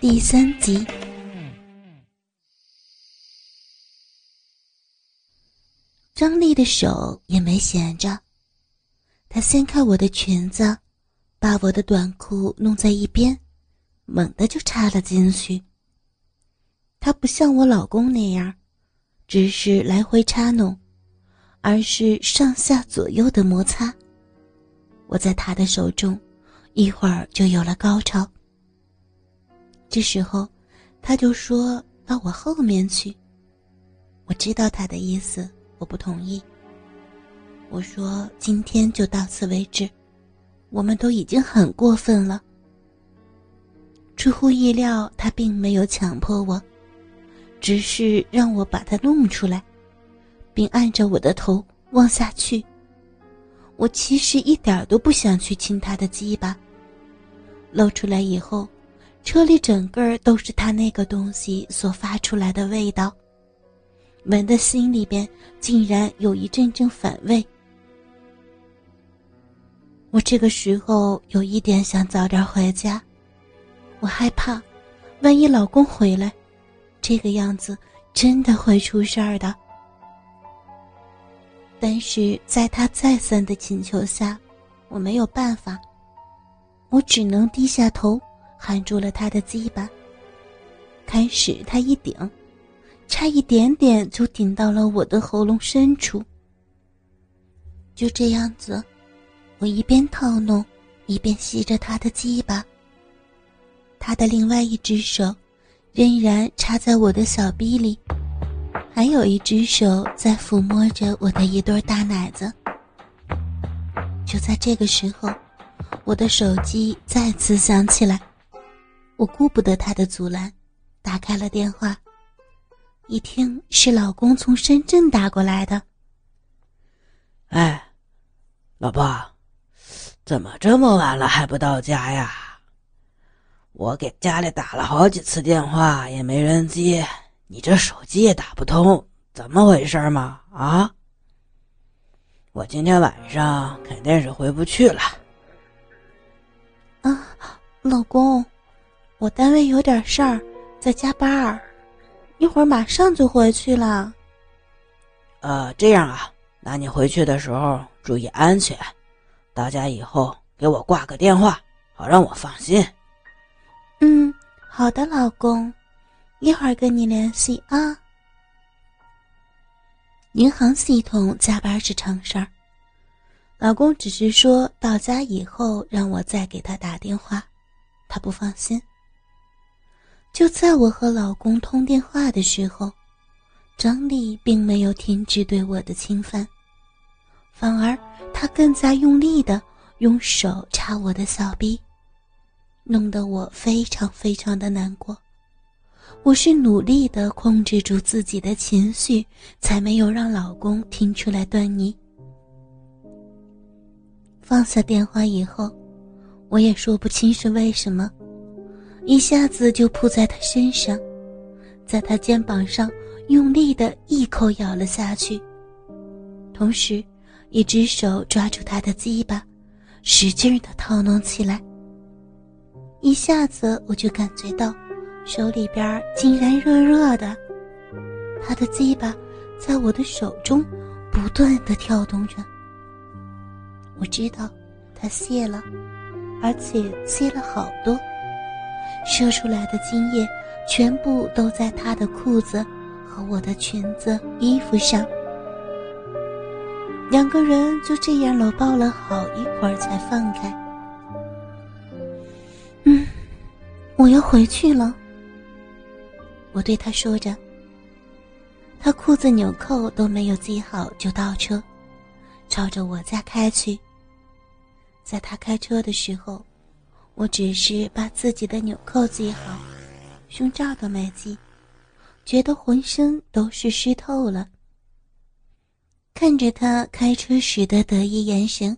第三集。张丽的手也没闲着，她掀开我的裙子，把我的短裤弄在一边，猛地就插了进去。她不像我老公那样，只是来回插弄，而是上下左右的摩擦。我在她的手中，一会儿就有了高潮。这时候，他就说到我后面去。我知道他的意思。我不同意。我说：“今天就到此为止，我们都已经很过分了。”出乎意料，他并没有强迫我，只是让我把他弄出来，并按着我的头往下去。我其实一点都不想去亲他的鸡巴。露出来以后，车里整个都是他那个东西所发出来的味道。闻的心里边竟然有一阵阵反胃。我这个时候有一点想早点回家，我害怕，万一老公回来，这个样子真的会出事儿的。但是在他再三的请求下，我没有办法，我只能低下头，含住了他的鸡巴。开始他一顶。差一点点就顶到了我的喉咙深处。就这样子，我一边套弄，一边吸着他的鸡巴。他的另外一只手仍然插在我的小臂里，还有一只手在抚摸着我的一对大奶子。就在这个时候，我的手机再次响起来，我顾不得他的阻拦，打开了电话。一听是老公从深圳打过来的。哎，老婆，怎么这么晚了还不到家呀？我给家里打了好几次电话也没人接，你这手机也打不通，怎么回事嘛？啊？我今天晚上肯定是回不去了。啊，老公，我单位有点事儿，在加班儿。一会儿马上就回去了。呃，这样啊，那你回去的时候注意安全，到家以后给我挂个电话，好让我放心。嗯，好的，老公，一会儿跟你联系啊。银行系统加班是常事儿，老公只是说到家以后让我再给他打电话，他不放心。就在我和老公通电话的时候，张丽并没有停止对我的侵犯，反而她更加用力的用手插我的小臂，弄得我非常非常的难过。我是努力的控制住自己的情绪，才没有让老公听出来端倪。放下电话以后，我也说不清是为什么。一下子就扑在他身上，在他肩膀上用力的一口咬了下去，同时，一只手抓住他的鸡巴，使劲的套弄起来。一下子我就感觉到，手里边竟然热热的，他的鸡巴在我的手中不断的跳动着。我知道，他泄了，而且泄了好多。射出来的精液全部都在他的裤子和我的裙子、衣服上。两个人就这样搂抱了好一会儿才放开。嗯，我要回去了。我对他说着。他裤子纽扣都没有系好就倒车，朝着我家开去。在他开车的时候。我只是把自己的纽扣系好，胸罩都没系，觉得浑身都是湿透了。看着他开车时的得意眼神，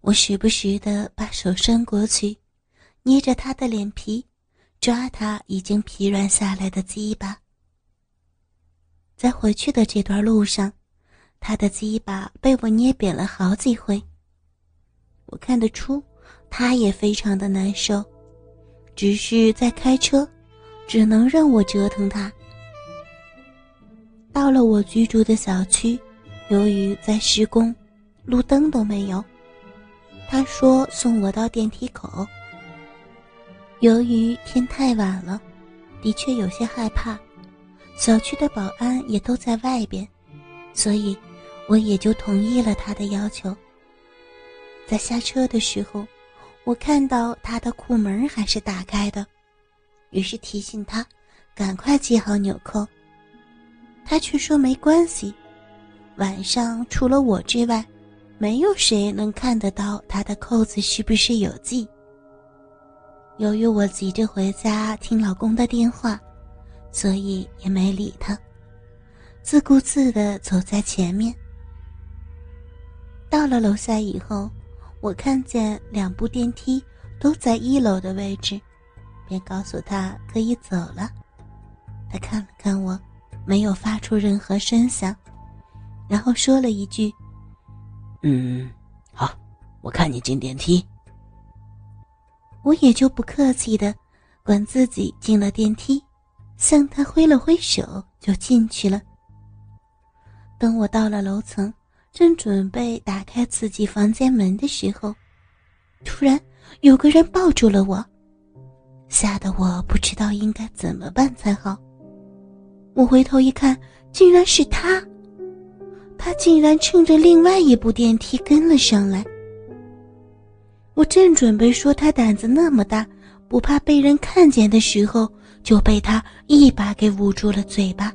我时不时的把手伸过去，捏着他的脸皮，抓他已经疲软下来的鸡巴。在回去的这段路上，他的鸡巴被我捏扁了好几回。我看得出。他也非常的难受，只是在开车，只能让我折腾他。到了我居住的小区，由于在施工，路灯都没有。他说送我到电梯口。由于天太晚了，的确有些害怕，小区的保安也都在外边，所以我也就同意了他的要求。在下车的时候，我看到他的裤门还是打开的，于是提醒他赶快系好纽扣。他却说没关系，晚上除了我之外，没有谁能看得到他的扣子是不是有系。由于我急着回家听老公的电话，所以也没理他，自顾自的走在前面。到了楼下以后，我看见两部电梯都在一楼的位置，便告诉他可以走了。他看了看我。没有发出任何声响，然后说了一句：“嗯，好，我看你进电梯。”我也就不客气的，管自己进了电梯，向他挥了挥手就进去了。等我到了楼层，正准备打开自己房间门的时候，突然有个人抱住了我，吓得我不知道应该怎么办才好。我回头一看，竟然是他。他竟然乘着另外一部电梯跟了上来。我正准备说他胆子那么大，不怕被人看见的时候，就被他一把给捂住了嘴巴，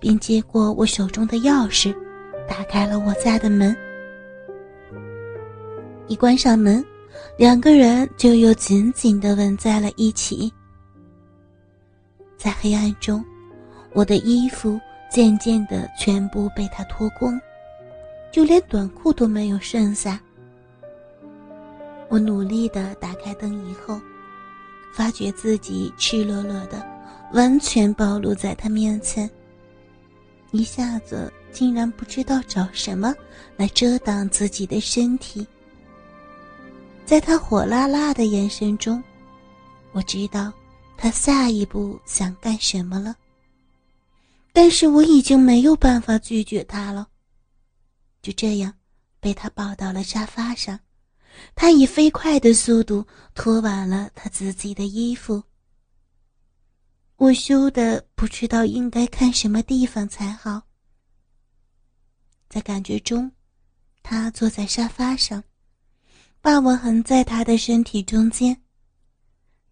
并接过我手中的钥匙，打开了我家的门。一关上门，两个人就又紧紧地吻在了一起。在黑暗中。我的衣服渐渐的全部被他脱光，就连短裤都没有剩下。我努力的打开灯以后，发觉自己赤裸裸的，完全暴露在他面前。一下子竟然不知道找什么来遮挡自己的身体。在他火辣辣的眼神中，我知道他下一步想干什么了。但是我已经没有办法拒绝他了。就这样，被他抱到了沙发上，他以飞快的速度脱完了他自己的衣服。我羞得不知道应该看什么地方才好。在感觉中，他坐在沙发上，霸王横在他的身体中间，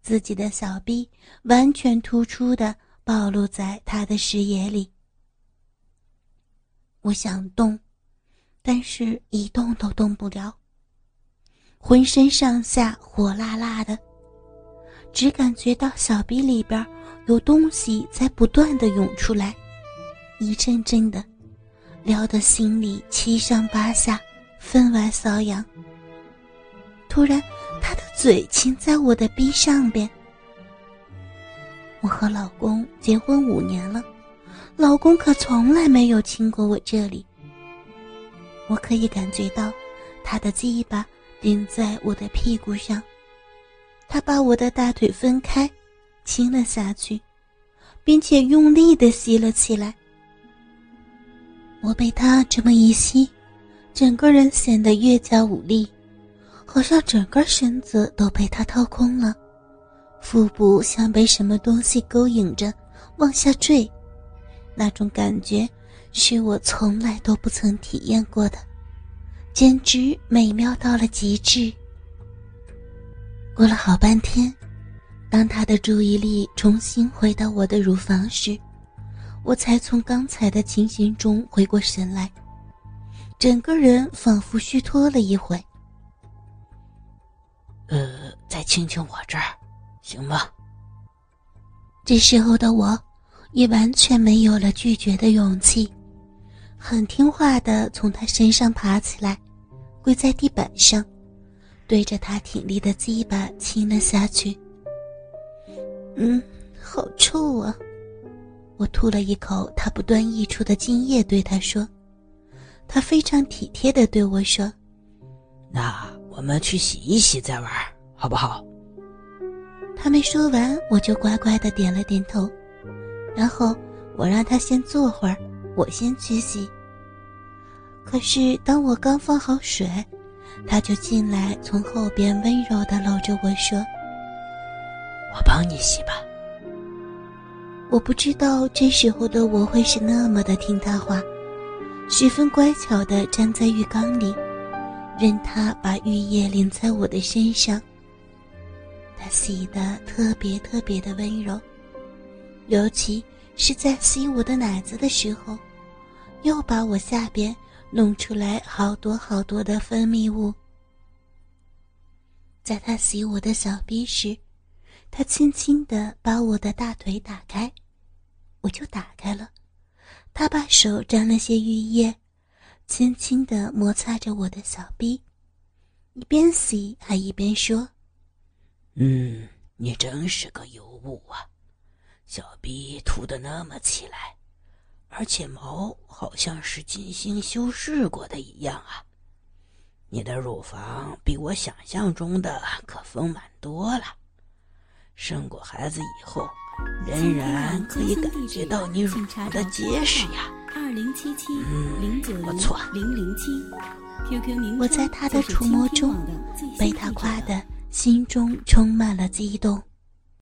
自己的小臂完全突出的。暴露在他的视野里。我想动，但是一动都动不了。浑身上下火辣辣的，只感觉到小臂里边有东西在不断的涌出来，一阵阵的，撩得心里七上八下，分外瘙痒。突然，他的嘴亲在我的臂上边。我和老公结婚五年了，老公可从来没有亲过我这里。我可以感觉到他的鸡巴顶在我的屁股上，他把我的大腿分开，亲了下去，并且用力的吸了起来。我被他这么一吸，整个人显得越加无力，好像整个身子都被他掏空了。腹部像被什么东西勾引着往下坠，那种感觉是我从来都不曾体验过的，简直美妙到了极致。过了好半天，当他的注意力重新回到我的乳房时，我才从刚才的情形中回过神来，整个人仿佛虚脱了一回。呃，再亲亲我这儿。行吗？这时候的我，也完全没有了拒绝的勇气，很听话的从他身上爬起来，跪在地板上，对着他挺立的鸡巴亲了下去。嗯，好臭啊！我吐了一口他不断溢出的精液，对他说。他非常体贴的对我说：“那我们去洗一洗再玩，好不好？”他没说完，我就乖乖的点了点头，然后我让他先坐会儿，我先去洗。可是当我刚放好水，他就进来，从后边温柔的搂着我说：“我帮你洗吧。”我不知道这时候的我会是那么的听他话，十分乖巧的站在浴缸里，任他把浴液淋在我的身上。他洗的特别特别的温柔，尤其是在洗我的奶子的时候，又把我下边弄出来好多好多的分泌物。在他洗我的小臂时，他轻轻的把我的大腿打开，我就打开了。他把手沾了些浴液，轻轻的摩擦着我的小臂，一边洗还一边说。嗯，你真是个尤物啊！小臂凸的那么起来，而且毛好像是精心修饰过的一样啊！你的乳房比我想象中的可丰满多了。生过孩子以后，仍然可以感觉到你乳房的结实呀。二零七七零九零零零七，QQ 名我在他的触摸中被他夸的。心中充满了激动。